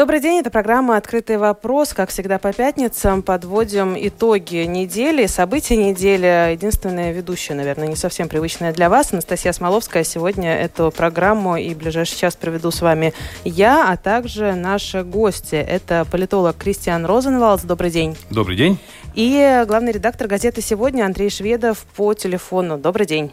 Добрый день, это программа «Открытый вопрос». Как всегда по пятницам подводим итоги недели, события недели. Единственная ведущая, наверное, не совсем привычная для вас, Анастасия Смоловская. Сегодня эту программу и ближайший час проведу с вами я, а также наши гости. Это политолог Кристиан Розенвалдс. Добрый день. Добрый день. И главный редактор газеты «Сегодня» Андрей Шведов по телефону. Добрый день.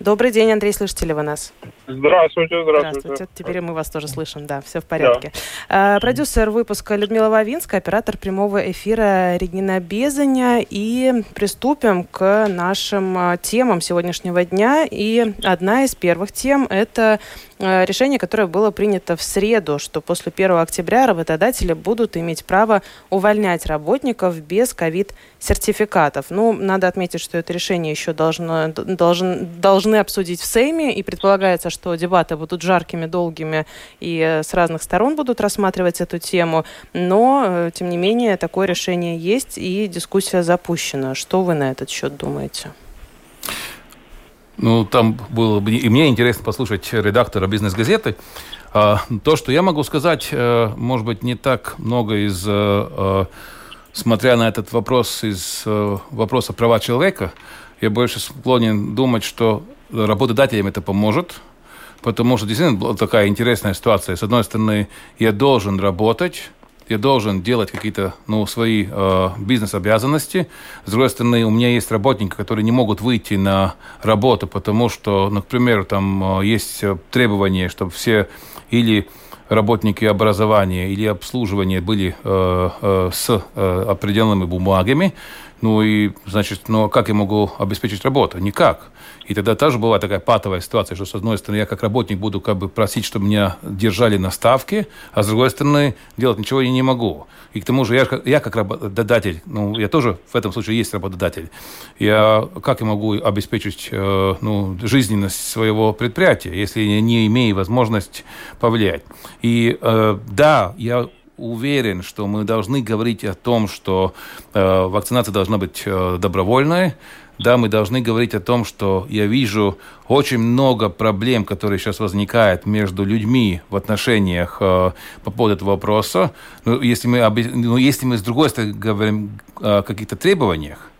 Добрый день, Андрей, слышите ли вы нас? Здравствуйте, здравствуйте. Здравствуйте. Теперь мы вас тоже слышим, да, все в порядке. Да. Продюсер выпуска Людмила Вавинская, оператор прямого эфира Регина Безаня. И приступим к нашим а, темам сегодняшнего дня. И одна из первых тем – это решение, которое было принято в среду, что после 1 октября работодатели будут иметь право увольнять работников без ковид-сертификатов. Ну, надо отметить, что это решение еще должно, должен, должны обсудить в Сейме, и предполагается, что дебаты будут жаркими, долгими и э, с разных сторон будут рассматривать эту тему. Но, э, тем не менее, такое решение есть, и дискуссия запущена. Что вы на этот счет думаете? Ну, там было бы... И мне интересно послушать редактора бизнес-газеты. А, то, что я могу сказать, э, может быть, не так много из... Э, э, смотря на этот вопрос из вопроса права человека, я больше склонен думать, что работодателям это поможет, потому что действительно была такая интересная ситуация. С одной стороны, я должен работать, я должен делать какие-то ну, свои э, бизнес-обязанности. С другой стороны, у меня есть работники, которые не могут выйти на работу, потому что, например, там э, есть требования, чтобы все или работники образования или обслуживания были э, э, с э, определенными бумагами. Ну и, значит, ну а как я могу обеспечить работу? Никак. И тогда тоже была такая патовая ситуация, что, с одной стороны, я как работник буду как бы просить, чтобы меня держали на ставке, а с другой стороны, делать ничего я не могу. И к тому же я, я как работодатель, ну, я тоже в этом случае есть работодатель. Я как я могу обеспечить э, ну, жизненность своего предприятия, если я не имею возможность повлиять? И э, да, я уверен, что мы должны говорить о том, что э, вакцинация должна быть э, добровольной, да, мы должны говорить о том, что я вижу очень много проблем, которые сейчас возникают между людьми в отношениях э, по поводу этого вопроса. Но ну, если мы, ну, если мы с другой стороны говорим о каких-то требованиях,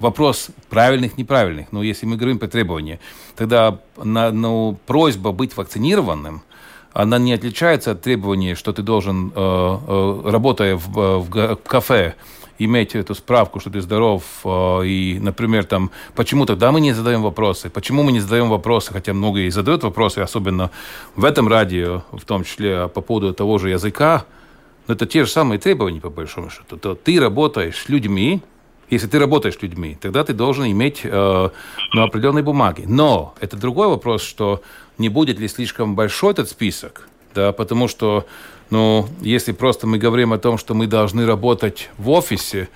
вопрос правильных, неправильных. Но если мы говорим по требованиям, тогда на, ну, просьба быть вакцинированным, она не отличается от требований, что ты должен, э, э, работая в, в кафе, иметь эту справку, что ты здоров, э, и, например, там, почему тогда мы не задаем вопросы, почему мы не задаем вопросы, хотя многие задают вопросы, особенно в этом радио, в том числе по поводу того же языка, но это те же самые требования, по большому счету. То ты работаешь с людьми, если ты работаешь с людьми, тогда ты должен иметь э, ну, определенные бумаги. Но это другой вопрос, что не будет ли слишком большой этот список, да, потому что но если просто мы говорим о том, что мы должны работать в офисе,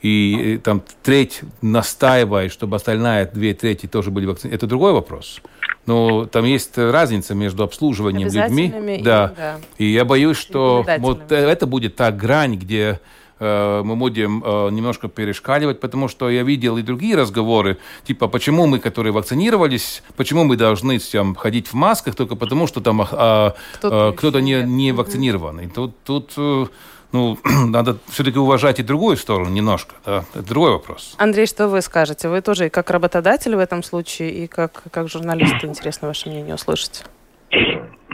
и там треть настаивает, чтобы остальная две трети тоже были вакцинированы, это другой вопрос. Но там есть разница между обслуживанием людьми. И, да. да. И я боюсь, что вот это будет та грань, где мы будем э, немножко перешкаливать, потому что я видел и другие разговоры, типа, почему мы, которые вакцинировались, почему мы должны там, ходить в масках только потому, что там а, кто-то, кто не, не вакцинированный. Тут, тут э, ну, надо все-таки уважать и другую сторону немножко. Да? Это другой вопрос. Андрей, что вы скажете? Вы тоже и как работодатель в этом случае, и как, как журналист, интересно ваше мнение услышать.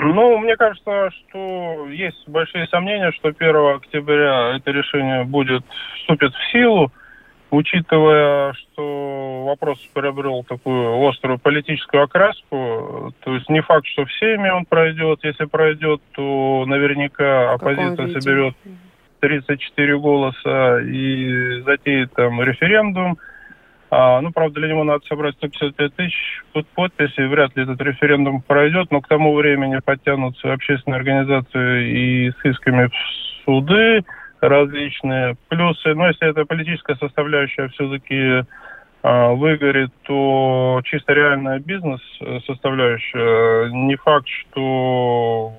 Ну, мне кажется, что есть большие сомнения, что 1 октября это решение будет вступит в силу, учитывая, что вопрос приобрел такую острую политическую окраску. То есть не факт, что всеми он пройдет. Если пройдет, то наверняка оппозиция соберет 34 голоса и затеет там референдум. А, ну, правда, для него надо собрать 155 тысяч подписей. Вряд ли этот референдум пройдет, но к тому времени подтянутся общественные организации и с исками в суды различные. Плюсы, ну, если это политическая составляющая, все-таки а, выгорит, то чисто реальная бизнес-составляющая, не факт, что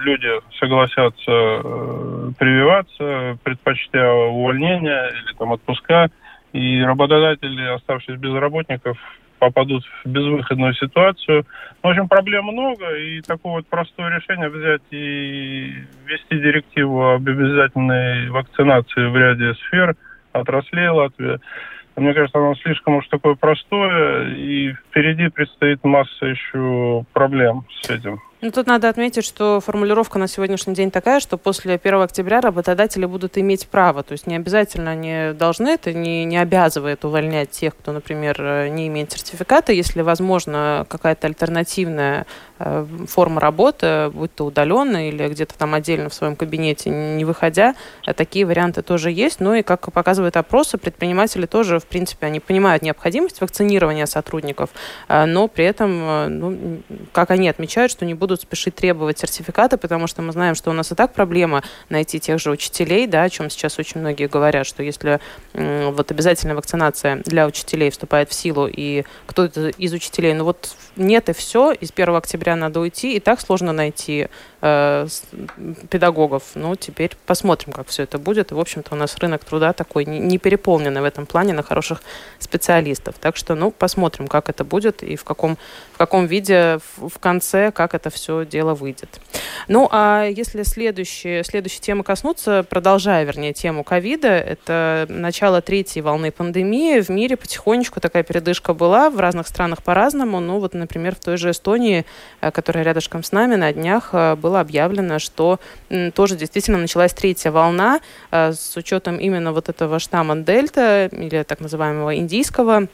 люди согласятся э, прививаться, предпочтя увольнения или там отпуска, и работодатели, оставшись без работников, попадут в безвыходную ситуацию. В общем, проблем много, и такое вот простое решение взять и ввести директиву об обязательной вакцинации в ряде сфер, отраслей Латвии, мне кажется, оно слишком уж такое простое, и впереди предстоит масса еще проблем с этим. Ну, тут надо отметить, что формулировка на сегодняшний день такая, что после 1 октября работодатели будут иметь право. То есть не обязательно они должны, это не, не обязывает увольнять тех, кто, например, э, не имеет сертификата. Если возможно какая-то альтернативная форма работы, будь то удаленно или где-то там отдельно в своем кабинете, не выходя, э, такие варианты тоже есть. Ну и, как показывают опросы, предприниматели тоже, в принципе, они понимают необходимость вакцинирования сотрудников, э, но при этом, э, ну, как они отмечают, что не будут спешить требовать сертификаты, потому что мы знаем, что у нас и так проблема найти тех же учителей, да, о чем сейчас очень многие говорят, что если вот обязательная вакцинация для учителей вступает в силу, и кто-то из учителей, ну вот нет и все, из 1 октября надо уйти, и так сложно найти э, педагогов. Ну, теперь посмотрим, как все это будет. И, в общем-то, у нас рынок труда такой не переполненный в этом плане на хороших специалистов. Так что, ну, посмотрим, как это будет и в каком, в каком виде в конце, как это все дело выйдет. Ну, а если следующие, следующей темы коснуться, продолжая, вернее, тему ковида, это начало третьей волны пандемии. В мире потихонечку такая передышка была, в разных странах по-разному. Ну, вот, например, в той же Эстонии, э, которая рядышком с нами, на днях э, было объявлено, что тоже действительно началась третья волна э, с учетом именно вот этого штамма Дельта или так называемого индийского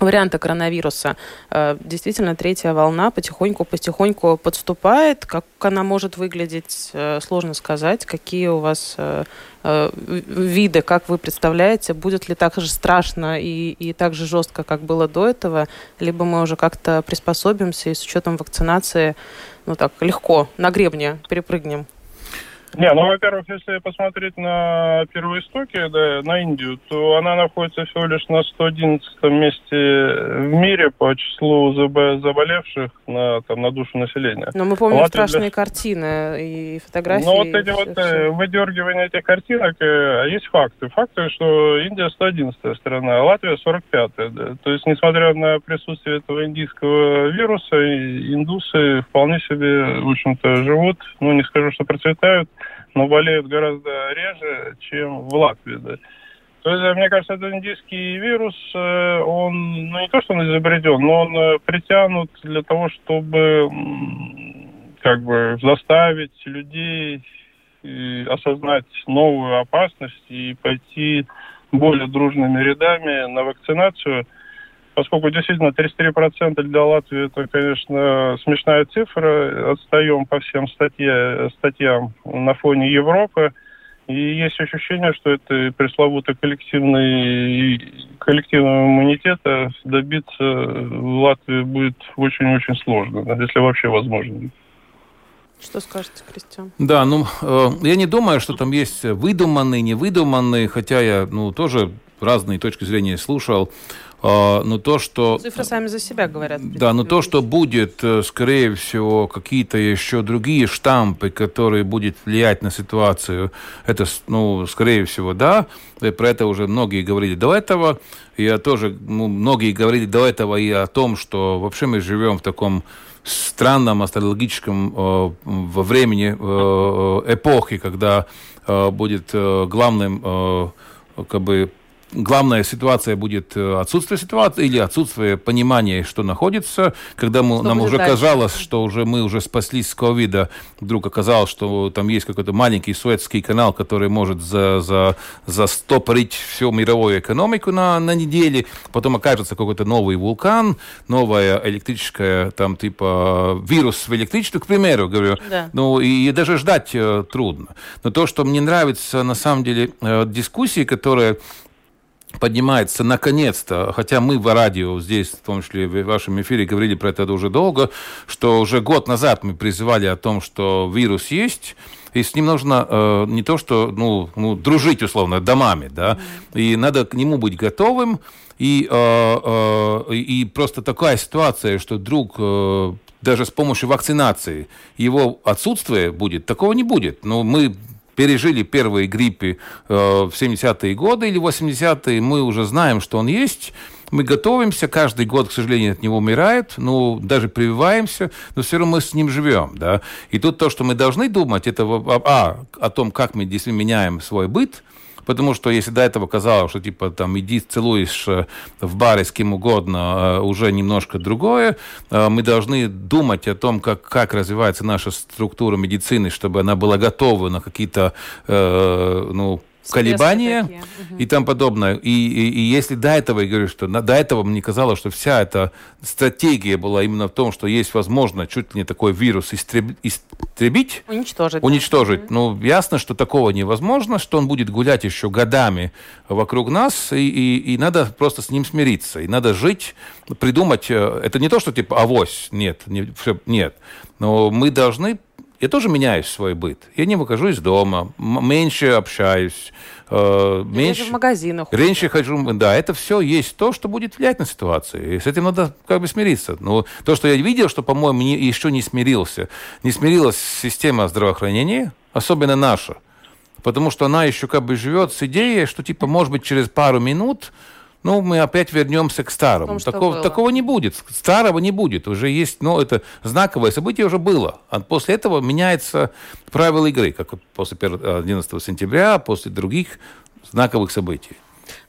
варианта коронавируса. Э, действительно, третья волна потихоньку-потихоньку подступает. Как она может выглядеть, э, сложно сказать. Какие у вас э, виды, как вы представляете, будет ли так же страшно и, и так же жестко, как было до этого, либо мы уже как-то приспособимся и с учетом вакцинации, ну так, легко на гребне перепрыгнем? Не, ну, во-первых, если посмотреть на первоистоки, да, на Индию, то она находится всего лишь на 111 месте в мире по числу заболевших на, там, на душу населения. Но мы помним Латвия страшные для... картины и фотографии. Ну, вот эти вот все. Э, выдергивания этих картинок, э, есть факты. Факты, что Индия 111 страна, а Латвия 45-я. Да. То есть, несмотря на присутствие этого индийского вируса, индусы вполне себе, в общем-то, живут, ну, не скажу, что процветают, но болеют гораздо реже, чем в Латвии. Да. То есть, мне кажется, этот индийский вирус, э, он, ну не то, что он изобретен, но он э, притянут для того, чтобы как бы заставить людей осознать новую опасность и пойти более дружными рядами на вакцинацию – поскольку действительно 33% для Латвии это, конечно, смешная цифра, отстаем по всем статье, статьям на фоне Европы. И есть ощущение, что это пресловутый коллективный, коллективного иммунитета добиться в Латвии будет очень-очень сложно, если вообще возможно. Что скажете, Кристиан? Да, ну, э, я не думаю, что там есть выдуманные, невыдуманные, хотя я, ну, тоже разные точки зрения слушал. А, но то, что... Цифры сами за себя говорят. Да, но то, что будет, э, скорее всего, какие-то еще другие штампы, которые будут влиять на ситуацию, это, ну, скорее всего, да. И про это уже многие говорили до этого. Я тоже, ну, многие говорили до этого и о том, что вообще мы живем в таком странном астрологическом э, во времени э, эпохи, когда э, будет э, главным э, как бы главная ситуация будет э, отсутствие ситуации или отсутствие понимания, что находится. Когда мы, нам уже дальше? казалось, что уже мы уже спаслись с ковида, вдруг оказалось, что там есть какой-то маленький Суэцкий канал, который может за, за, застопорить всю мировую экономику на, на неделе. Потом окажется какой-то новый вулкан, новая электрическая, там типа вирус в электричестве, к примеру, говорю. Да. Ну и, и даже ждать э, трудно. Но то, что мне нравится на самом деле э, дискуссии, которые поднимается наконец-то, хотя мы в радио здесь, в том числе в вашем эфире, говорили про это уже долго, что уже год назад мы призывали о том, что вирус есть, и с ним нужно э, не то, что ну, ну, дружить условно домами, да, и надо к нему быть готовым, И, э, э, и просто такая ситуация, что вдруг э, даже с помощью вакцинации его отсутствие будет, такого не будет. Но мы пережили первые гриппы э, в 70-е годы или 80-е, мы уже знаем, что он есть. Мы готовимся, каждый год, к сожалению, от него умирает, ну, даже прививаемся, но все равно мы с ним живем, да. И тут то, что мы должны думать, это а, о том, как мы действительно меняем свой быт, Потому что если до этого казалось, что типа там иди целуешь э, в баре с кем угодно, э, уже немножко другое, э, мы должны думать о том, как, как развивается наша структура медицины, чтобы она была готова на какие-то ну, колебания такие. и там подобное. И, и, и если до этого, я говорю, что до этого мне казалось, что вся эта стратегия была именно в том, что есть возможность чуть ли не такой вирус истреб, истребить. Уничтожить. Уничтожить. Да. Ну, ясно, что такого невозможно, что он будет гулять еще годами вокруг нас, и, и, и надо просто с ним смириться. И надо жить, придумать. Э, это не то, что типа авось, нет, не, все, нет. Но мы должны я тоже меняю свой быт. Я не выхожу из дома, меньше общаюсь, э, меньше... в магазинах. Меньше хожу, да, это все есть то, что будет влиять на ситуацию. И с этим надо как бы смириться. Но то, что я видел, что, по-моему, не, еще не смирился, не смирилась система здравоохранения, особенно наша, потому что она еще как бы живет с идеей, что типа, может быть, через пару минут ну, мы опять вернемся к старому. Том, такого, такого не будет. Старого не будет. Уже есть, ну, это знаковое событие уже было. А после этого меняется правила игры, как после 11 сентября, после других знаковых событий.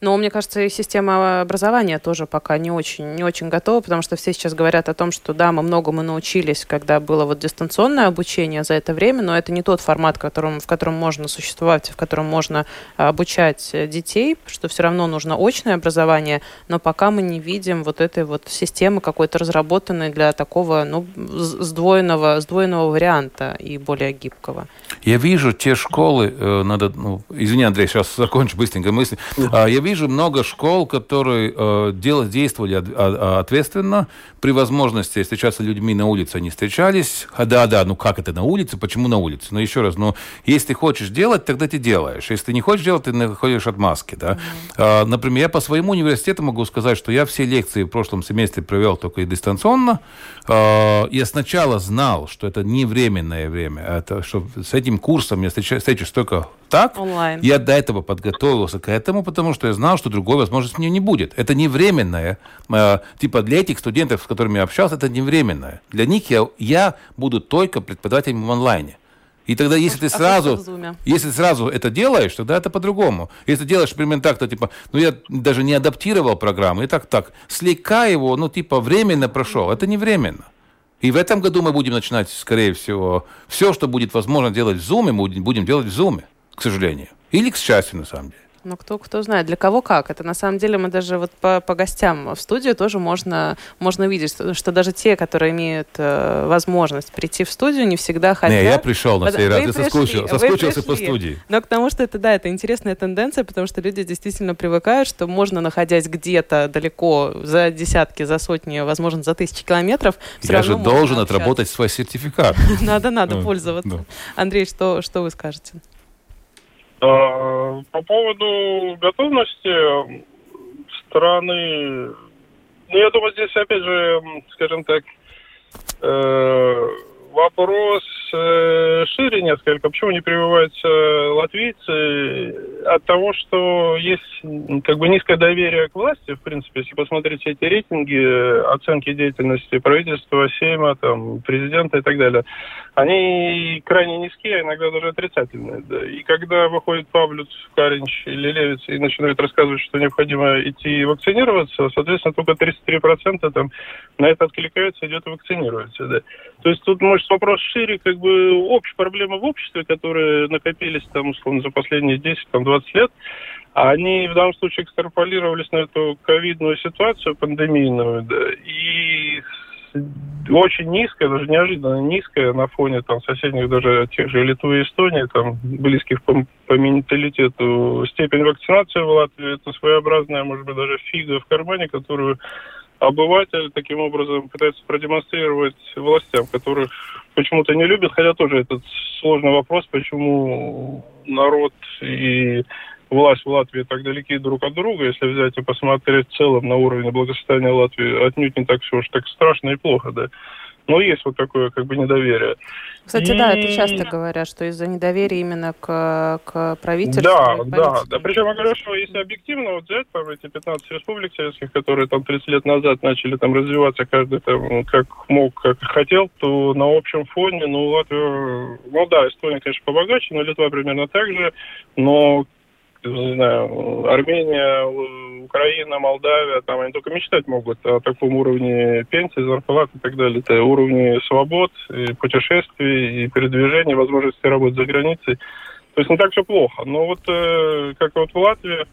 Но мне кажется, и система образования тоже пока не очень, не очень готова, потому что все сейчас говорят о том, что да, мы многому научились, когда было вот дистанционное обучение за это время, но это не тот формат, в котором, в котором можно существовать, в котором можно обучать детей, что все равно нужно очное образование, но пока мы не видим вот этой вот системы какой-то разработанной для такого, ну, сдвоенного, сдвоенного варианта и более гибкого. Я вижу те школы, э, надо, ну, извини, Андрей, сейчас закончу быстренько мысль. А, я вижу много школ, которые э, дел, действовали от, а, ответственно. При возможности встречаться с людьми на улице они встречались. А, да, да, ну как это на улице? Почему на улице? Но еще раз, ну, если ты хочешь делать, тогда ты делаешь. Если ты не хочешь делать, ты находишь отмазки, да. Mm-hmm. А, например, я по своему университету могу сказать, что я все лекции в прошлом семестре провел только дистанционно. А, я сначала знал, что это не временное время, это что с этим курсом я встречаюсь только так. Онлайн. Я до этого подготовился к этому, потому что я знал, что другой возможности мне не будет. Это не временное. Э, типа для этих студентов, с которыми я общался, это не временное. Для них я, я буду только преподавателем в онлайне. И тогда, если ты а сразу, если ты сразу это делаешь, тогда это по-другому. Если ты делаешь примерно так, то типа, ну я даже не адаптировал программу, и так так, слегка его, ну типа временно прошел, это не временно. И в этом году мы будем начинать, скорее всего, все, что будет возможно делать в Zoom, мы будем делать в Zoom к сожалению. Или к счастью, на самом деле. Ну, кто, кто знает, для кого как. Это на самом деле мы даже вот по, по гостям в студию тоже можно, можно видеть, что, что даже те, которые имеют э, возможность прийти в студию, не всегда хотят. Не, я пришел на сей раз, я соскучился, соскучился по студии. Но к тому, что это, да, это интересная тенденция, потому что люди действительно привыкают, что можно, находясь где-то далеко, за десятки, за сотни, возможно, за тысячи километров, Я же должен отработать свой сертификат. Надо, надо пользоваться. Андрей, что, что вы скажете? А, по поводу готовности страны, ну, я думаю, здесь, опять же, скажем так, э, вопрос шире несколько. Почему не прививаются латвийцы? От того, что есть как бы низкое доверие к власти, в принципе, если посмотреть эти рейтинги, оценки деятельности правительства, Сейма, там, президента и так далее, они крайне низкие, а иногда даже отрицательные. Да. И когда выходит Павлюц, Каринч или Левиц и начинают рассказывать, что необходимо идти вакцинироваться, соответственно, только 33% там на это откликаются, идет и вакцинируется. Да. То есть тут, может, вопрос шире, как бы общая проблема в обществе, которые накопились там, условно, за последние 10-20 лет, они в данном случае экстраполировались на эту ковидную ситуацию пандемийную, да, и очень низкая, даже неожиданно низкая на фоне там соседних даже тех же Литвы и Эстонии, там близких по, по менталитету. Степень вакцинации в Латвии, это своеобразная, может быть, даже фига в кармане, которую обыватель таким образом пытается продемонстрировать властям, которых почему-то не любят, хотя тоже этот сложный вопрос, почему народ и власть в Латвии так далеки друг от друга, если взять и посмотреть в целом на уровень благосостояния Латвии, отнюдь не так все уж так страшно и плохо, да. Но есть вот такое как бы недоверие. Кстати, и... да, это часто говорят, что из-за недоверия именно к, к правительству. Да, да, да. Причем я говорю, что если объективно вот взять там эти 15 республик советских, которые там 30 лет назад начали там развиваться, каждый там как мог, как хотел, то на общем фоне, ну, Латвия, ну да, Эстония, конечно, побогаче, но Литва примерно так же, но не знаю, Армения, Украина, Молдавия, там они только мечтать могут о таком уровне пенсии, зарплат и так далее. Это уровни свобод, и путешествий, и передвижения, возможности работать за границей. То есть не так все плохо. Но вот э, как вот в Латвии,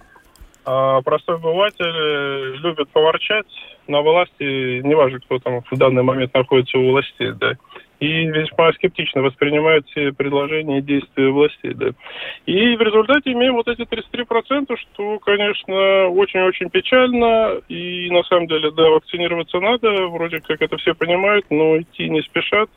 а простой обыватель э, любит поворчать на власти, неважно, кто там в данный момент находится у власти, да и весьма скептично воспринимают все предложения и действия властей. Да. И в результате имеем вот эти 33%, что, конечно, очень-очень печально. И на самом деле, да, вакцинироваться надо, вроде как это все понимают, но идти не спешат.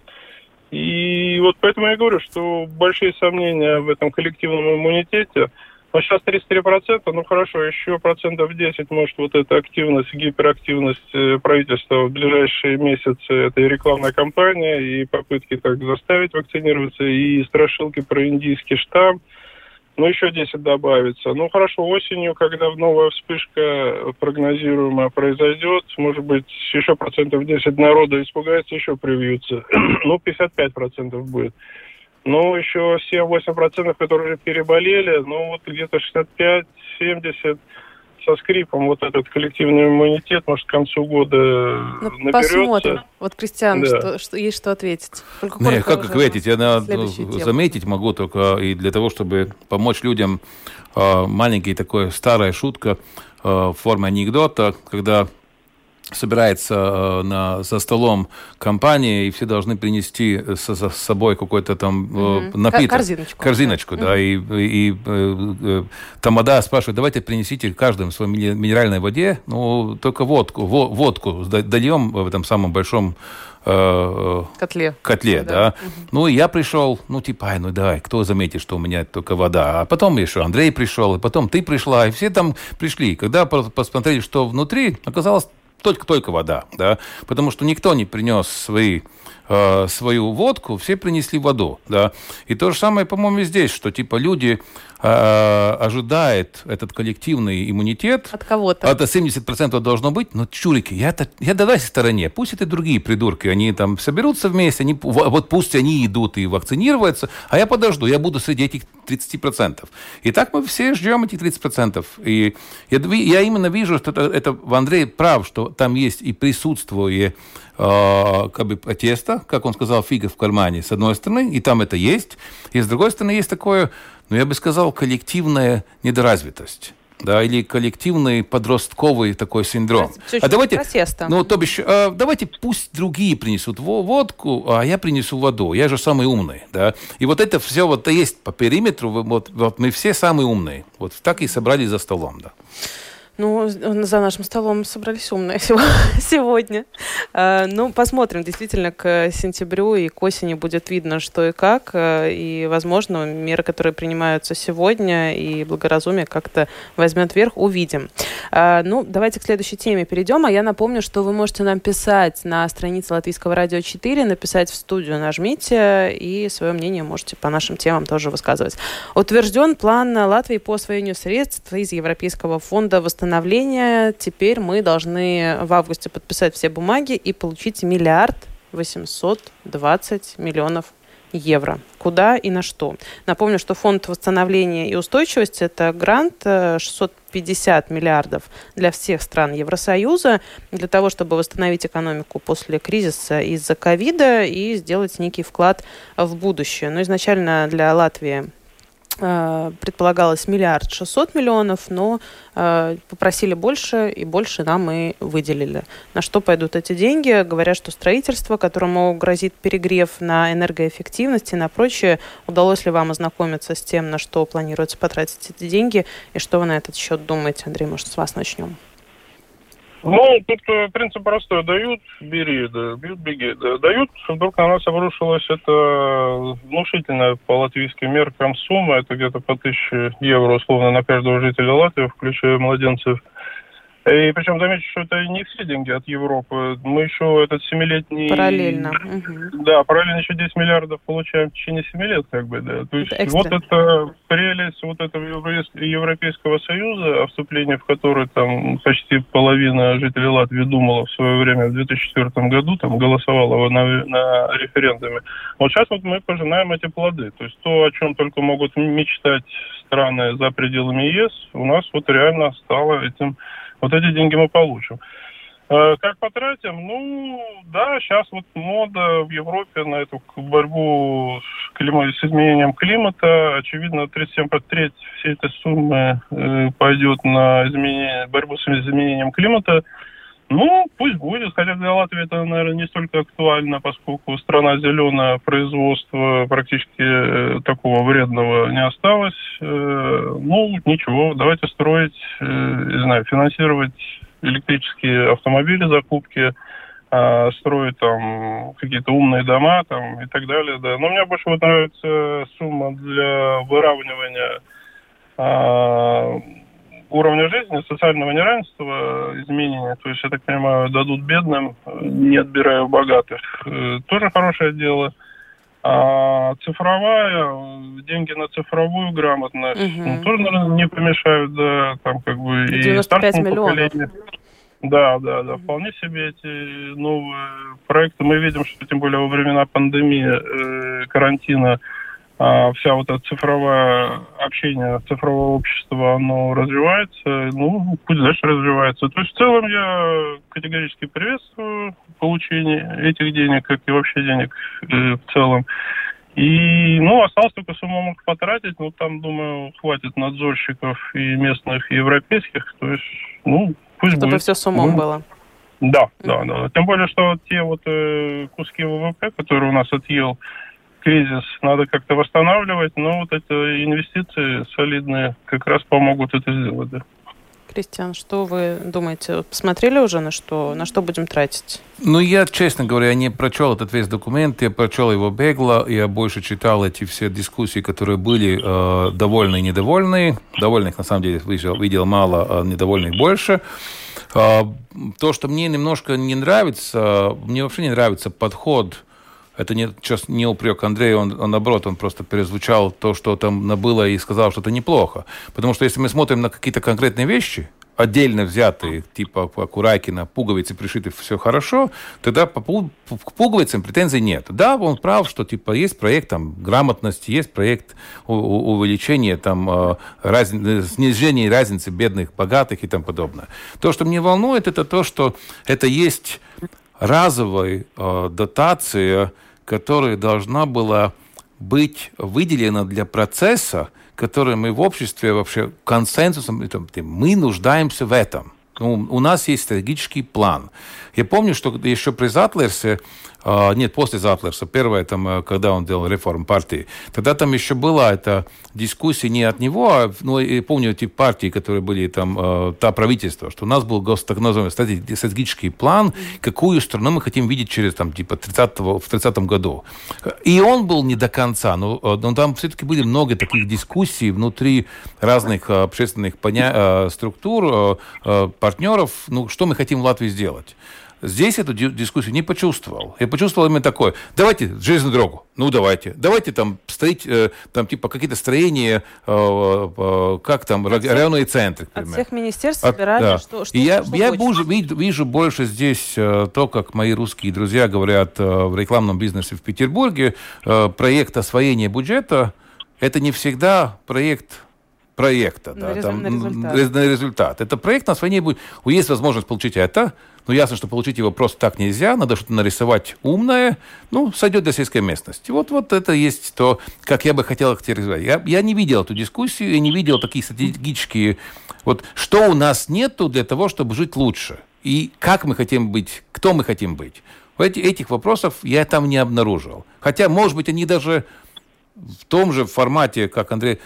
И вот поэтому я говорю, что большие сомнения в этом коллективном иммунитете – но сейчас 33%, ну хорошо, еще процентов 10, может, вот эта активность, гиперактивность э, правительства в ближайшие месяцы, это и рекламная кампания, и попытки так заставить вакцинироваться, и страшилки про индийский штамм, ну, еще 10 добавится. Ну, хорошо, осенью, когда новая вспышка прогнозируемая произойдет, может быть, еще процентов 10 народа испугается, еще привьются. ну, 55 процентов будет. Ну, еще 7-8%, которые уже переболели, ну, вот где-то 65-70 со скрипом вот этот коллективный иммунитет, может, к концу года ну, наберется. Посмотрим. Вот, Кристиан, да. что, что, есть что ответить. Только Не, как ответить? Я на, заметить могу только и для того, чтобы помочь людям, а, маленькая такая старая шутка а, в форме анекдота, когда собирается э, на, за столом компания, и все должны принести с, с собой какой-то там mm-hmm. напиток. Корзиночку. Корзиночку, да. Mm-hmm. И, и, и тамада спрашивает, давайте принесите каждому своей минеральной воде, ну, только водку, водку дольем в этом самом большом котле. Котле, да. да. Угу. Ну, и я пришел, ну, типа, ай, ну, давай, кто заметит, что у меня только вода. А потом еще Андрей пришел, и потом ты пришла, и все там пришли. Когда посмотрели, что внутри, оказалось только-только вода, да, потому что никто не принес свои э, свою водку, все принесли воду, да. И то же самое, по-моему, здесь, что типа люди э, ожидают этот коллективный иммунитет. От кого-то. Это 70% должно быть, но чурики, я, я давай в стороне, пусть это другие придурки, они там соберутся вместе, они, вот пусть они идут и вакцинируются, а я подожду, я буду среди этих 30%. И так мы все ждем эти 30%. И я, я именно вижу, что это, это Андрей прав, что там есть и присутствие э, как бы протеста, как он сказал, фига в кармане, с одной стороны, и там это есть, и с другой стороны есть такое, ну, я бы сказал, коллективная недоразвитость да, или коллективный подростковый такой синдром. а давайте, протеста. ну, то бишь, э, давайте пусть другие принесут водку, а я принесу воду. Я же самый умный, да. И вот это все вот есть по периметру, вот, вот мы все самые умные. Вот так и собрались за столом, да. Ну, за нашим столом собрались умные сегодня. А, ну, посмотрим. Действительно, к сентябрю и к осени будет видно, что и как. А, и, возможно, меры, которые принимаются сегодня, и благоразумие как-то возьмет верх. Увидим. Ну, давайте к следующей теме перейдем. А я напомню, что вы можете нам писать на странице Латвийского радио 4, написать в студию, нажмите, и свое мнение можете по нашим темам тоже высказывать. Утвержден план Латвии по освоению средств из Европейского фонда восстановления восстановления. Теперь мы должны в августе подписать все бумаги и получить миллиард восемьсот двадцать миллионов евро. Куда и на что? Напомню, что фонд восстановления и устойчивости – это грант 650 э, миллиардов для всех стран Евросоюза для того, чтобы восстановить экономику после кризиса из-за ковида и сделать некий вклад в будущее. Но изначально для Латвии предполагалось миллиард шестьсот миллионов, но э, попросили больше, и больше нам и выделили. На что пойдут эти деньги? Говорят, что строительство, которому грозит перегрев на энергоэффективность и на прочее. Удалось ли вам ознакомиться с тем, на что планируется потратить эти деньги, и что вы на этот счет думаете? Андрей, может, с вас начнем? Ну, тут принцип простой. Дают, бери, да, бьют, беги. Да. Дают, вдруг на нас обрушилась это внушительная по латвийским меркам сумма. Это где-то по тысяче евро, условно, на каждого жителя Латвии, включая младенцев. И причем замечу, что это не все деньги от Европы. Мы еще этот семилетний... Параллельно. Да, параллельно еще 10 миллиардов получаем в течение 7 лет, как бы, да. То есть это вот это прелесть вот этого Европейского Союза, о вступлении в который там почти половина жителей Латвии думала в свое время, в 2004 году, там голосовала на, на референдуме. Вот сейчас вот мы пожинаем эти плоды. То есть то, о чем только могут мечтать страны за пределами ЕС, у нас вот реально стало этим вот эти деньги мы получим. Э, как потратим? Ну, да, сейчас вот мода в Европе на эту борьбу с, климат, с изменением климата. Очевидно, 37 под треть всей этой суммы э, пойдет на изменение, борьбу с изменением климата. Ну, пусть будет, хотя для Латвии это, наверное, не столько актуально, поскольку страна зеленая, производство практически э, такого вредного не осталось. Э, ну, ничего, давайте строить, э, не знаю, финансировать электрические автомобили, закупки, э, строить там какие-то умные дома там и так далее, да. Но мне больше вот нравится сумма для выравнивания э, уровня жизни, социального неравенства изменения, то есть, я так понимаю, дадут бедным, не отбирая у богатых, э, тоже хорошее дело. А цифровая, деньги на цифровую грамотность, угу. ну, тоже, наверное, не помешают, да, там как бы и старшему поколению. Да, да, да, вполне себе эти новые проекты. Мы видим, что тем более во времена пандемии, э, карантина, вся вот эта цифровое общение, цифровое общество, оно развивается, ну, пусть дальше развивается. То есть в целом я категорически приветствую получение этих денег, как и вообще денег э, в целом. И, ну, осталось только с умом их потратить, ну, там, думаю, хватит надзорщиков и местных, и европейских, то есть, ну, пусть Чтобы будет. все с умом ну, было. Да, да, да. Тем более, что те вот э, куски ВВП, которые у нас отъел кризис надо как-то восстанавливать, но вот эти инвестиции солидные как раз помогут это сделать. Да. Кристиан, что вы думаете? Посмотрели уже на что, на что будем тратить? Ну, я, честно говоря, не прочел этот весь документ, я прочел его бегло, я больше читал эти все дискуссии, которые были э, довольны и недовольны. Довольных, на самом деле, видел, видел мало, а недовольных больше. Э, то, что мне немножко не нравится, мне вообще не нравится подход это не, сейчас не упрек Андрея, он, он наоборот, он просто перезвучал то, что там было и сказал, что это неплохо. Потому что если мы смотрим на какие-то конкретные вещи, отдельно взятые, типа Куракина, пуговицы пришиты, все хорошо, тогда по, пуговицам претензий нет. Да, он прав, что типа есть проект там грамотности, есть проект увеличения там э, раз, снижения разницы бедных, богатых и тому подобное. То, что мне волнует, это то, что это есть разовой э, дотация, которая должна была быть выделена для процесса, который мы в обществе вообще консенсусом, мы нуждаемся в этом. Ну, у нас есть стратегический план. Я помню, что еще при Затлерсе нет, после Затлерса, первое, там, э, когда он делал реформ партии, тогда там еще была эта дискуссия не от него, а, ну, я помню эти партии, которые были там, э, та правительство, что у нас был гос, так называемый стратегический план, какую страну мы хотим видеть через, там, типа, 30 в 30 году. И он был не до конца, но, э, но там все-таки были много таких дискуссий внутри разных общественных поня- структур, партнеров, ну, что мы хотим в Латвии сделать. Здесь эту дискуссию не почувствовал. Я почувствовал именно такое. Давайте железную дорогу. Ну, давайте. Давайте там строить, э, там, типа, какие-то строения, э, э, как там, районные центры, От всех министерств от, собирали, да. что, что И я, что я вижу, вижу больше здесь то, как мои русские друзья говорят в рекламном бизнесе в Петербурге. Проект освоения бюджета – это не всегда проект проекта, на, да, результат, там, на, результат. на результат. Это проект на освоение будет. Есть возможность получить это, но ясно, что получить его просто так нельзя, надо что-то нарисовать умное, ну, сойдет для сельской местности. Вот, вот это есть то, как я бы хотел характеризовать. Я, я не видел эту дискуссию, я не видел такие стратегические... Вот что у нас нету для того, чтобы жить лучше? И как мы хотим быть, кто мы хотим быть? Эти, этих вопросов я там не обнаружил. Хотя, может быть, они даже в том же формате, как Андрей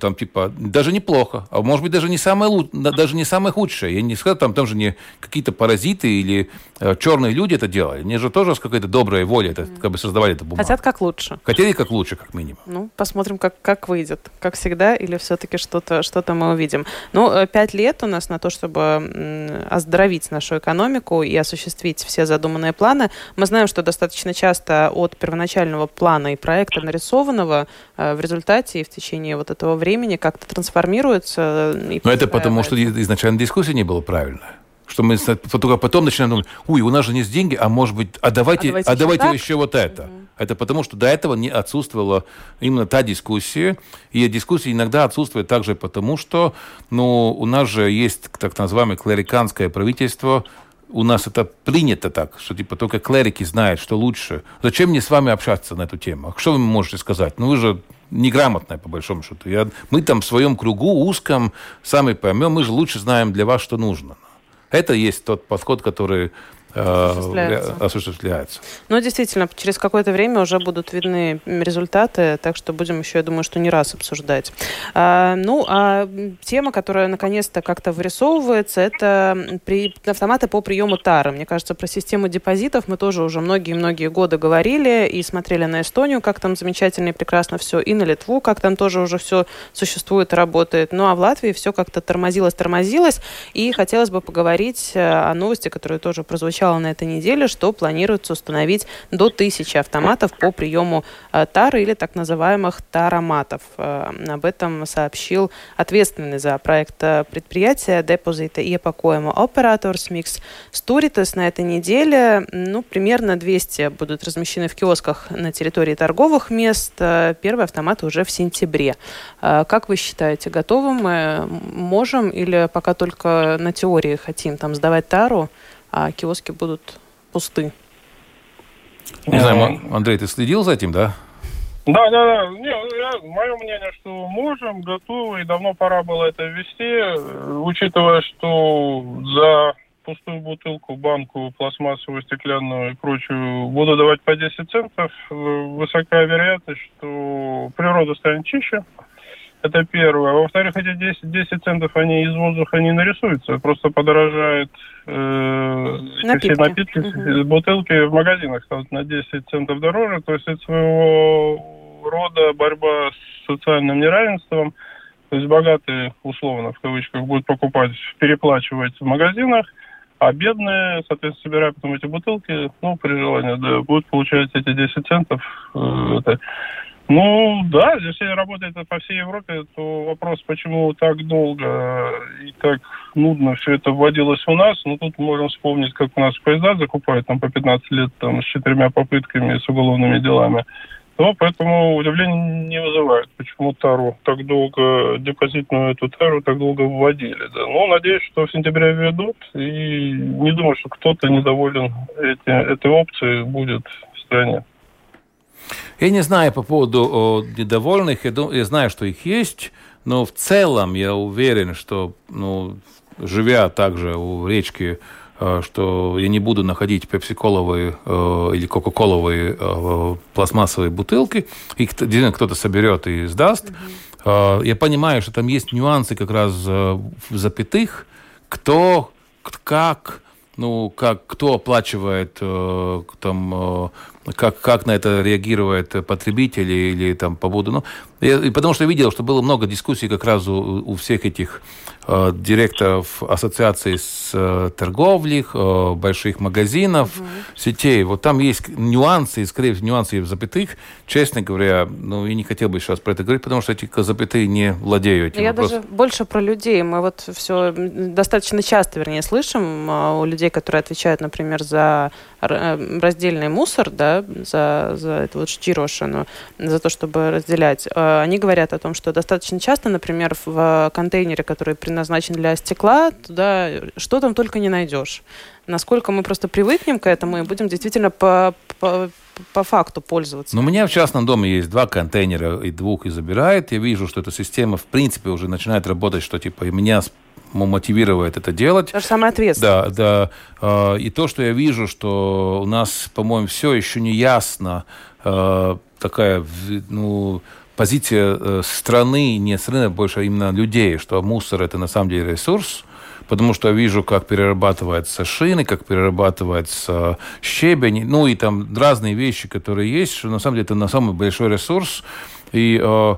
там, типа, даже неплохо, а может быть, даже не самое, даже не самое худшее. Я не скажу, там, там же не какие-то паразиты или э, черные люди это делали. Они же тоже с какой-то доброй волей это, как бы создавали эту бумагу. Хотят как лучше. Хотели как лучше, как минимум. Ну, посмотрим, как, как выйдет. Как всегда, или все-таки что-то что мы увидим. Ну, э, пять лет у нас на то, чтобы оздоровить нашу экономику и осуществить все задуманные планы. Мы знаем, что достаточно часто от первоначального плана и проекта нарисованного э, в результате и в течение вот этого времени как-то трансформируется. Но это потому, что изначально дискуссия не была правильная что мы только потом начинаем думать, ой, у нас же есть деньги, а может быть, а давайте, а давайте, а давайте еще, еще вот это. Mm-hmm. Это потому, что до этого не отсутствовала именно та дискуссия, и дискуссия иногда отсутствует также потому, что ну, у нас же есть так называемое клериканское правительство, у нас это принято так, что типа только клерики знают, что лучше. Зачем мне с вами общаться на эту тему? Что вы можете сказать? Ну вы же неграмотная, по большому счету. Я, мы там в своем кругу узком сами поймем, мы же лучше знаем для вас, что нужно. Это есть тот подход, который осуществляется. осуществляется. Ну, действительно, через какое-то время уже будут видны результаты, так что будем еще, я думаю, что не раз обсуждать. А, ну, а тема, которая наконец-то как-то вырисовывается, это при, автоматы по приему тары. Мне кажется, про систему депозитов мы тоже уже многие-многие годы говорили и смотрели на Эстонию, как там замечательно и прекрасно все, и на Литву, как там тоже уже все существует и работает. Ну, а в Латвии все как-то тормозилось, тормозилось, и хотелось бы поговорить э, о новости, которая тоже прозвучала прозвучало на этой неделе, что планируется установить до тысячи автоматов по приему э, тары или так называемых тароматов. Э, об этом сообщил ответственный за проект э, предприятия депозита и Epakojuma оператор Смикс Стуритес на этой неделе. Ну, примерно 200 будут размещены в киосках на территории торговых мест. Первые автоматы уже в сентябре. Как вы считаете, готовы мы? Можем или пока только на теории хотим там сдавать тару? А киоски будут пусты. Не знаю, Андрей, ты следил за этим, да? Да, да, да. Не, я, мое мнение, что можем, готовы, и давно пора было это ввести, учитывая, что за пустую бутылку, банку пластмассовую, стеклянную и прочую буду давать по 10 центов, высокая вероятность, что природа станет чище. Это первое. А во-вторых, эти 10, 10 центов, они из воздуха не нарисуются. Просто подорожают э, напитки. все напитки, угу. бутылки в магазинах станут на 10 центов дороже. То есть это своего рода борьба с социальным неравенством. То есть богатые, условно, в кавычках, будут покупать, переплачивать в магазинах, а бедные, соответственно, собирая потом эти бутылки, ну, при желании, да, будут получать эти 10 центов. Э, это ну да, если работает по всей Европе, то вопрос, почему так долго и так нудно все это вводилось у нас, ну тут можем вспомнить, как у нас поезда закупают там по 15 лет там, с четырьмя попытками, с уголовными делами. Ну, поэтому удивление не вызывает, почему тару так долго, депозитную эту тару так долго вводили. Да. Ну, надеюсь, что в сентябре введут, и не думаю, что кто-то недоволен эти, этой опцией будет в стране. Я не знаю по поводу недовольных, я, думаю, я знаю, что их есть, но в целом я уверен, что, ну, живя также у речки, э, что я не буду находить пепсиколовые э, или кока-коловые э, пластмассовые бутылки, их кто-то соберет и сдаст. Mm-hmm. Э, я понимаю, что там есть нюансы как раз в запятых, кто, как, ну, как, кто оплачивает э, там, э, как, как на это реагирует потребитель или там по поводу... Ну, и, потому что я видел, что было много дискуссий как раз у, у всех этих э, директоров ассоциаций с э, торговли, э, больших магазинов, угу. сетей. Вот там есть нюансы, и, скорее всего, нюансы запятых. Честно говоря, ну, я не хотел бы сейчас про это говорить, потому что эти запятые не владею этим Я вопросом. даже больше про людей. Мы вот все достаточно часто, вернее, слышим а, у людей, которые отвечают, например, за э, раздельный мусор, да, за, за это вот штирошину, за то, чтобы разделять. Они говорят о том, что достаточно часто, например, в контейнере, который предназначен для стекла, туда что там только не найдешь. Насколько мы просто привыкнем к этому и будем действительно по, по по факту пользоваться. Но у меня в частном доме есть два контейнера, и двух и забирает. Я вижу, что эта система, в принципе, уже начинает работать, что типа и меня мотивирует это делать. То же самое ответственность. Да, да. А, и то, что я вижу, что у нас, по-моему, все еще не ясно, а, такая, ну, позиция э, страны, не страны, а больше именно людей, что мусор это на самом деле ресурс, потому что я вижу, как перерабатываются шины, как перерабатывается щебень, ну и там разные вещи, которые есть, что на самом деле это на самый большой ресурс. И, э,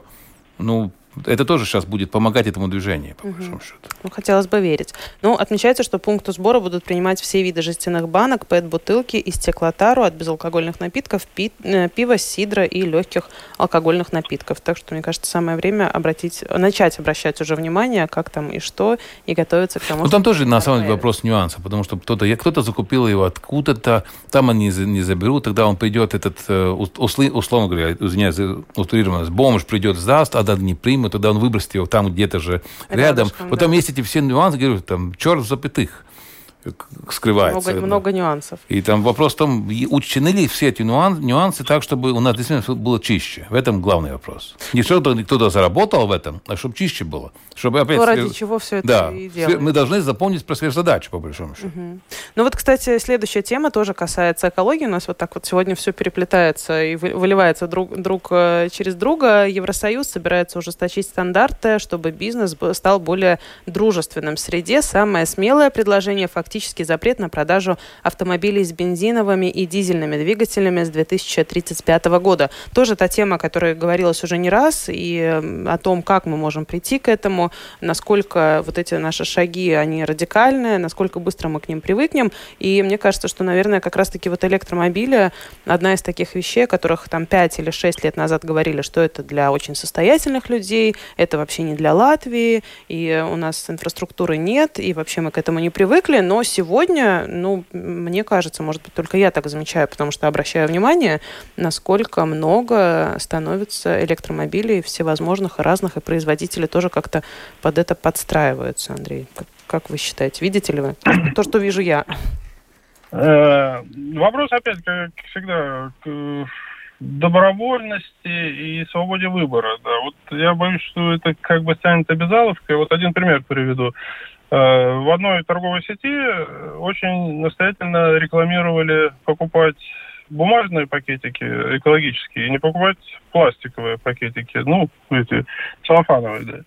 ну, это тоже сейчас будет помогать этому движению, по угу. большому счету. Ну, хотелось бы верить. Ну, отмечается, что пункты сбора будут принимать все виды жестяных банок, пэт-бутылки и стеклотару от безалкогольных напитков, пи э, пива, сидра и легких алкогольных напитков. Так что, мне кажется, самое время обратить, начать обращать уже внимание, как там и что, и готовиться к тому, Ну, там тоже, на самом деле, вопрос нюанса, потому что кто-то кто закупил его откуда-то, там они не заберут, тогда он придет, этот, э, условно говоря, извиняюсь, бомж придет, сдаст, а не примет, тогда он выбросит его там где-то же рядом. рядом. Потом да. есть эти все нюансы, говорю, там, черт в запятых скрывается. Много, много нюансов. И там вопрос в том, учтены ли все эти нюансы, нюансы так, чтобы у нас действительно было чище. В этом главный вопрос. Не чтобы кто-то заработал в этом, а чтобы чище было. Чтобы опять... Ну, ради чего все это да, и делается. Мы должны запомнить про свою задачу, по большому счету. Угу. Ну вот, кстати, следующая тема тоже касается экологии. У нас вот так вот сегодня все переплетается и выливается друг, друг э, через друга. Евросоюз собирается ужесточить стандарты, чтобы бизнес стал более дружественным в среде. Самое смелое предложение фактически фактически запрет на продажу автомобилей с бензиновыми и дизельными двигателями с 2035 года. Тоже та тема, о которой говорилось уже не раз, и о том, как мы можем прийти к этому, насколько вот эти наши шаги, они радикальные, насколько быстро мы к ним привыкнем. И мне кажется, что, наверное, как раз-таки вот электромобили одна из таких вещей, о которых там 5 или 6 лет назад говорили, что это для очень состоятельных людей, это вообще не для Латвии, и у нас инфраструктуры нет, и вообще мы к этому не привыкли, но сегодня, ну, мне кажется, может быть, только я так замечаю, потому что обращаю внимание, насколько много становится электромобилей всевозможных разных, и производители тоже как-то под это подстраиваются, Андрей. Как, как вы считаете? Видите ли вы то, что вижу я? Э, вопрос опять, как всегда, к добровольности и свободе выбора. Да. Вот я боюсь, что это как бы станет обязаловкой. Вот один пример приведу. Э, в одной торговой сети э, очень настоятельно рекламировали покупать бумажные пакетики экологические и не покупать пластиковые пакетики, ну, эти целлофановые, да.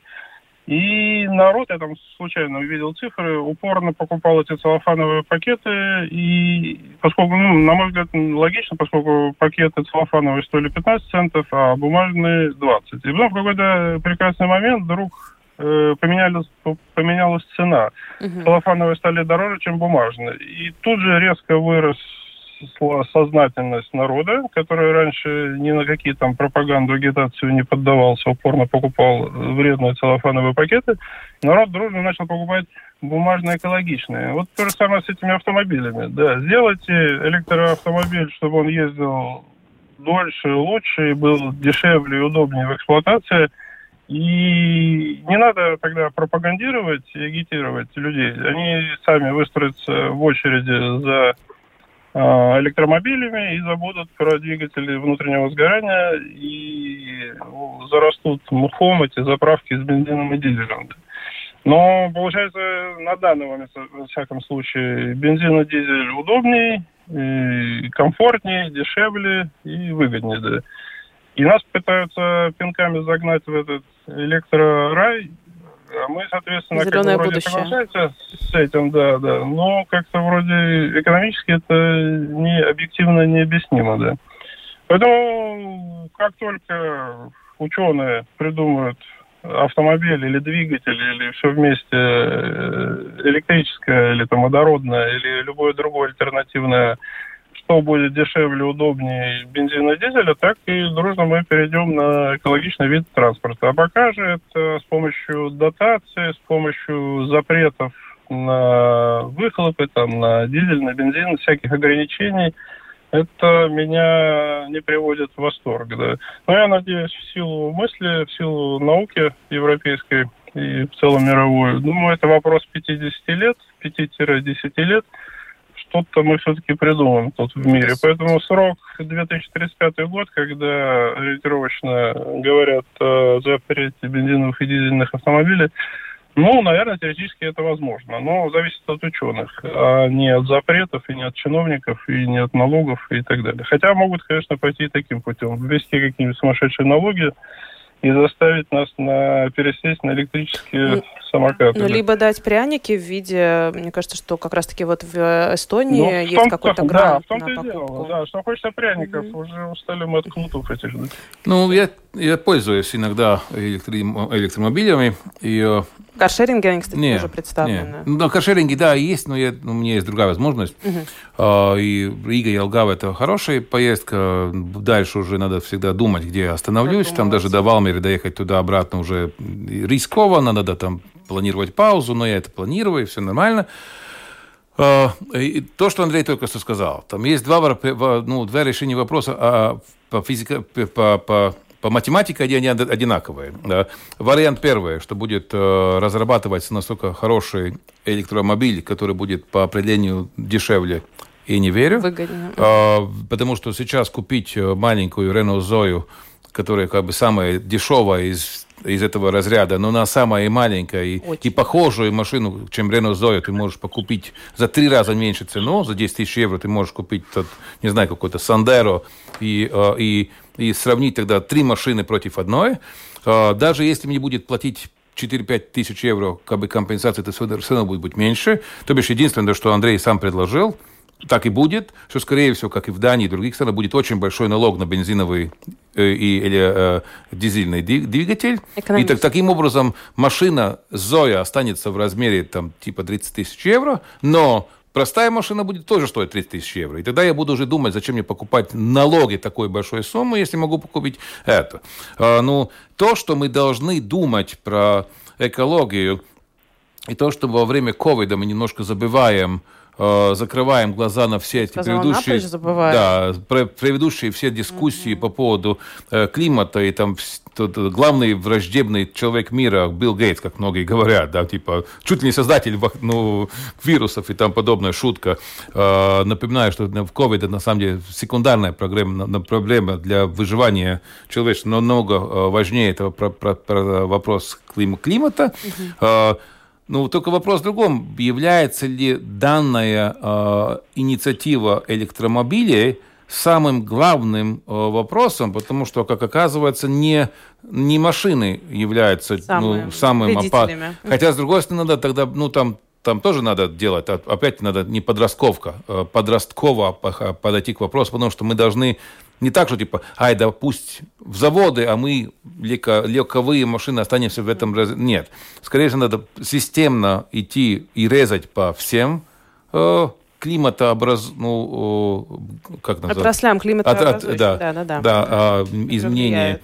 И народ, я там случайно увидел цифры, упорно покупал эти целлофановые пакеты, и поскольку, ну, на мой взгляд, логично, поскольку пакеты целлофановые стоили 15 центов, а бумажные 20. И потом в какой-то прекрасный момент вдруг Э, поменялась, поменялась цена. Угу. Целлофановые стали дороже, чем бумажные. И тут же резко вырос сознательность народа, который раньше ни на какие там пропаганду, агитацию не поддавался, упорно покупал вредные целлофановые пакеты, народ дружно начал покупать бумажные экологичные. Вот то же самое с этими автомобилями. Да, сделайте электроавтомобиль, чтобы он ездил дольше, лучше, и был дешевле и удобнее в эксплуатации – и не надо тогда пропагандировать и агитировать людей. Они сами выстроятся в очереди за э, электромобилями и забудут про двигатели внутреннего сгорания и зарастут мухом эти заправки с бензином и дизелем. Но получается на данный момент, во всяком случае, бензин и дизель удобнее, и комфортнее, дешевле и выгоднее. Да. И нас пытаются пинками загнать в этот электрорай, а мы, соответственно, Зеленое как вроде соглашаемся с этим, да, да. Но как-то вроде экономически это не объективно необъяснимо, да. Поэтому как только ученые придумают автомобиль или двигатель, или все вместе э, электрическое, или там водородное, или любое другое альтернативное что будет дешевле, удобнее бензина и дизеля, так и дружно мы перейдем на экологичный вид транспорта. А пока же это с помощью дотации, с помощью запретов на выхлопы, там, на дизель, на бензин, всяких ограничений, это меня не приводит в восторг. Да. Но я надеюсь, в силу мысли, в силу науки европейской и в целом мировой, думаю, это вопрос 50 лет, 5-10 лет – что-то мы все-таки придумаем тут в мире. Поэтому срок 2035 год, когда ориентировочно говорят о запрете бензиновых и дизельных автомобилей, ну, наверное, теоретически это возможно, но зависит от ученых, а не от запретов, и не от чиновников, и не от налогов и так далее. Хотя могут, конечно, пойти таким путем, ввести какие-нибудь сумасшедшие налоги, и заставить нас на, пересесть на электрические ну, самокаты. Ну, либо дать пряники в виде, мне кажется, что как раз-таки вот в Эстонии ну, в есть какой-то грант Да, в том-то и дело, да, что хочется пряников, mm-hmm. уже устали мы от кнутов этих. Да. Ну, я, я пользуюсь иногда электромобилями, и э, Каршеринги, они, кстати, нет, тоже представлены. Нет. Ну, на каршеринге, да, есть, но я, ну, у меня есть другая возможность. Угу. А, и Рига и Алгава – это хорошая поездка. Дальше уже надо всегда думать, где остановлюсь. Там даже до Валмери доехать туда-обратно уже рискованно. Надо там планировать паузу, но я это планирую, и все нормально. А, и то, что Андрей только что сказал. Там есть два, ну, два решения вопроса а, по, физика, по, по по математике они одинаковые. Вариант первый, что будет э, разрабатываться настолько хороший электромобиль, который будет по определению дешевле, и не верю. Выгоднее. А, потому что сейчас купить э, маленькую Renault Zoe, которая как бы самая дешевая из из этого разряда, но она самая маленькая и, и похожую машину, чем Renault Zoe, ты можешь покупить за три раза меньше цену, за 10 тысяч евро ты можешь купить, тот, не знаю, какой-то Sandero и, э, и и сравнить тогда три машины против одной, а, даже если мне будет платить 4-5 тысяч евро как бы компенсации, это все равно будет быть меньше. То бишь, единственное, что Андрей сам предложил, так и будет, что, скорее всего, как и в Дании и других странах, будет очень большой налог на бензиновый э, и, или э, дизельный двигатель. И так, таким образом машина Зоя останется в размере там, типа 30 тысяч евро, но простая машина будет тоже стоить 30 тысяч евро. И тогда я буду уже думать, зачем мне покупать налоги такой большой суммы, если могу купить это. А, ну, то, что мы должны думать про экологию, и то, что во время ковида мы немножко забываем, Э, закрываем глаза на все эти Сказала, предыдущие, да, предыдущие все дискуссии mm-hmm. по поводу э, климата и там тот, главный враждебный человек мира Билл Гейтс, как многие говорят, да, типа чуть ли не создатель ну, вирусов и там подобная шутка. Э, напоминаю, что в COVID на самом деле секундарная проблема, проблема для выживания человечества намного э, важнее этого про, про, про вопрос климата. Mm-hmm. Ну, только вопрос в другом. Является ли данная э, инициатива электромобилей самым главным э, вопросом, потому что, как оказывается, не, не машины являются Самые ну, самым опасным. Хотя, с другой стороны, надо тогда, ну, там там тоже надо делать, опять надо не подростковка, а подростково подойти к вопросу, потому что мы должны не так, что типа, ай, да пусть в заводы, а мы легко, легковые машины останемся в этом... Нет. Скорее всего, надо системно идти и резать по всем э, климатообраз... Ну, э, как назвать? Отраслям климатообразующим. Да, да, да. да, да э, изменения...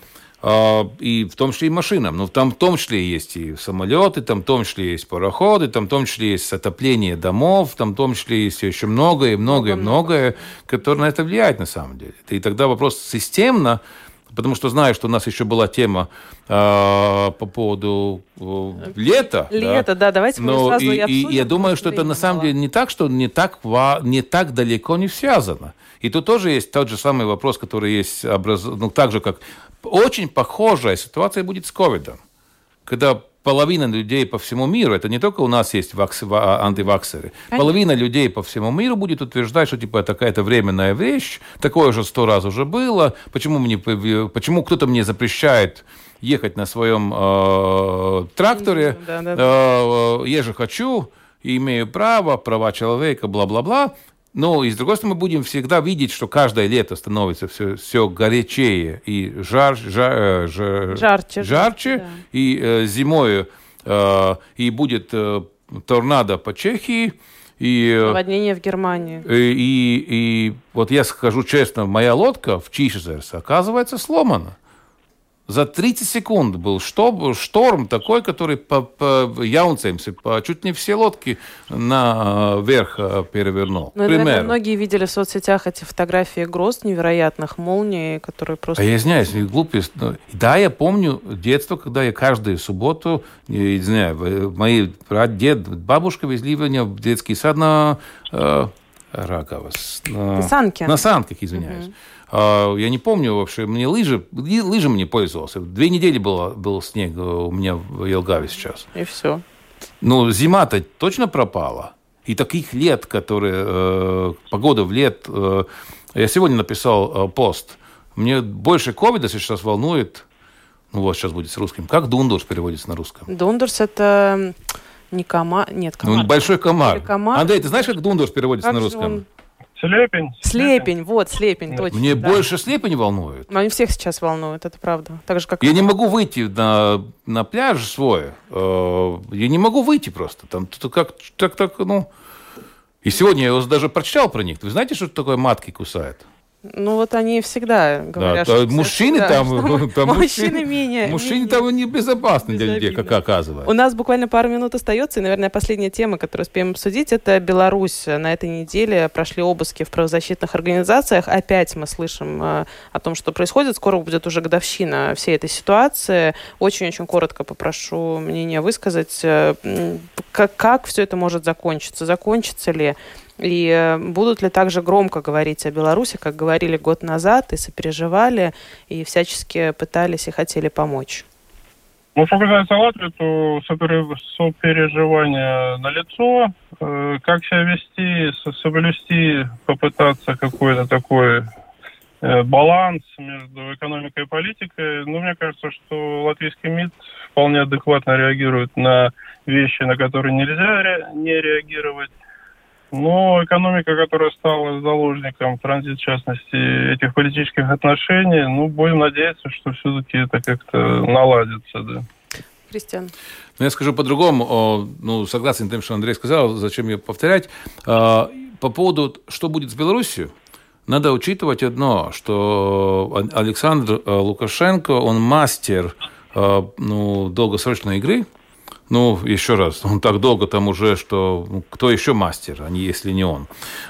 А, и в том числе и машинам. Но там в том числе есть и самолеты, там в том числе есть пароходы, там в том числе есть отопление домов, там в том числе есть еще многое, многое, многое, которое на это влияет на самом деле. И тогда вопрос системно, потому что знаю, что у нас еще была тема э, по поводу э, лета. Лето, да, да давайте мы Но сразу и, и обсудим. И я думаю, что это на самом деле не так, что не так, не так далеко не связано. И тут тоже есть тот же самый вопрос, который есть, образ... ну, так же, как очень похожая ситуация будет с ковидом, когда половина людей по всему миру, это не только у нас есть вакс, антиваксеры, Конечно. половина людей по всему миру будет утверждать, что типа это какая-то временная вещь, такое же сто раз уже было, почему, мне, почему кто-то мне запрещает ехать на своем э, тракторе, да, да, да. Э, я же хочу, имею право, права человека, бла-бла-бла. Ну, и с другой стороны, мы будем всегда видеть, что каждое лето становится все, все горячее и жар, жар, э, жар, жарче, жарче да. и э, зимой э, и будет э, торнадо по Чехии. И, э, Наводнение в Германии. И, и, и вот я скажу честно, моя лодка в Чишезерс оказывается сломана. За 30 секунд был шторм такой, который по, по Яунцемсе, по чуть не все лодки наверх э, перевернул. Ну, наверное, многие видели в соцсетях эти фотографии гроз невероятных, молний, которые просто... А я извиняюсь, глупость. Да, я помню детство, когда я каждую субботу, не знаю, мои дед, бабушка везли меня в детский сад на э, Раковос. На, на санке. На санках, извиняюсь. Угу. А, я не помню вообще, мне лыжи, лыжами не пользовался. Две недели было, был снег у меня в Елгаве сейчас. И все. Ну, зима-то точно пропала. И таких лет, которые... Э, погода в лет... Э, я сегодня написал э, пост. Мне больше ковида сейчас волнует Ну, вот сейчас будет с русским. Как дундурс переводится на русском? Дундурс это не комар, нет, комар. Ну, большой комар. комар. Андрей, ты знаешь, как дундурс переводится как на русском? Он... Слепень. Слепень, вот, слепень, Нет. точно. Мне да. больше слепень волнует. Но они всех сейчас волнуют, это правда. Так же, как... Я не могу выйти на, на пляж свой. Э, я не могу выйти просто. Там как так, так, ну... И сегодня я даже прочитал про них. Вы знаете, что такое матки кусает? Ну вот они всегда говорят, да, что мужчины всегда, там, что там мужчины менее, мужчины там небезопасны для людей, как оказывается. У нас буквально пару минут остается, и, наверное, последняя тема, которую успеем обсудить, это Беларусь. На этой неделе прошли обыски в правозащитных организациях. Опять мы слышим э, о том, что происходит. Скоро будет уже годовщина всей этой ситуации. Очень-очень коротко попрошу мнение высказать, э, как, как все это может закончиться, закончится ли и э, будут ли также громко говорить о Беларуси, как говорили год назад, и сопереживали, и всячески пытались и хотели помочь? Ну, что касается Латвии, то сопереживание на лицо. Э, как себя вести, соблюсти, попытаться какой-то такой э, баланс между экономикой и политикой. Ну, мне кажется, что латвийский МИД вполне адекватно реагирует на вещи, на которые нельзя не реагировать. Но экономика, которая стала заложником, транзит, в частности, этих политических отношений, ну, будем надеяться, что все-таки это как-то наладится, да. Кристиан. Ну, я скажу по-другому. Ну, согласен с тем, что Андрей сказал, зачем ее повторять. А, по поводу, что будет с Беларусью, надо учитывать одно, что Александр э, Лукашенко, он мастер э, ну, долгосрочной игры, ну, еще раз, он так долго там уже, что кто еще мастер, а если не он.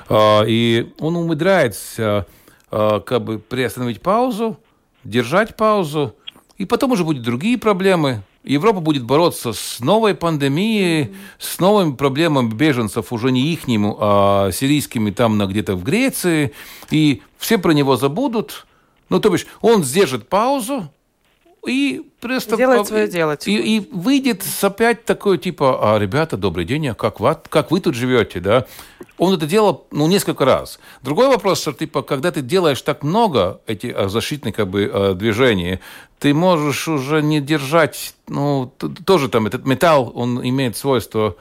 А, и он умудряется а, как бы приостановить паузу, держать паузу, и потом уже будут другие проблемы. Европа будет бороться с новой пандемией, с новыми проблемами беженцев, уже не ихними, а сирийскими там на где-то в Греции, и все про него забудут. Ну, то бишь, он сдержит паузу, и просто... Делает свое дело. И, и выйдет опять такой, типа, а, ребята, добрый день, а как, вы, как вы тут живете, да? Он это делал, ну, несколько раз. Другой вопрос, что, типа, когда ты делаешь так много этих а, защитных, как бы, а, движений, ты можешь уже не держать, ну, тоже там этот металл, он имеет свойство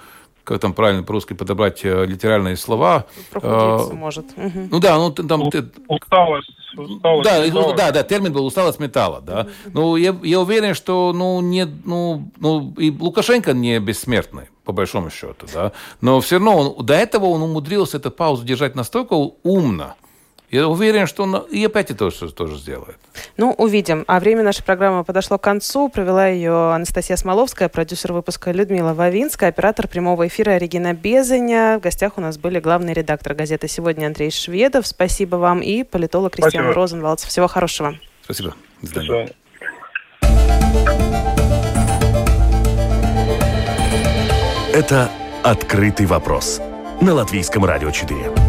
как там правильно по-русски подобрать э, литеральные слова. Прохудиться может. Ну да, ну там... Усталость усталость да, металла. да, да, термин был усталость металла, да. Ну, я, я уверен, что, ну, не, ну, ну, и Лукашенко не бессмертный, по большому счету, да. Но все равно он, до этого он умудрился эту паузу держать настолько умно, я уверен, что он и опять это тоже, тоже сделает. Ну, увидим. А время нашей программы подошло к концу. Провела ее Анастасия Смоловская, продюсер выпуска Людмила Вавинская, оператор прямого эфира Регина Безаня. В гостях у нас были главный редактор газеты «Сегодня» Андрей Шведов. Спасибо вам и политолог Кристиан Розенвалдс. Всего хорошего. Спасибо. До свидания. Это «Открытый вопрос» на Латвийском радио 4.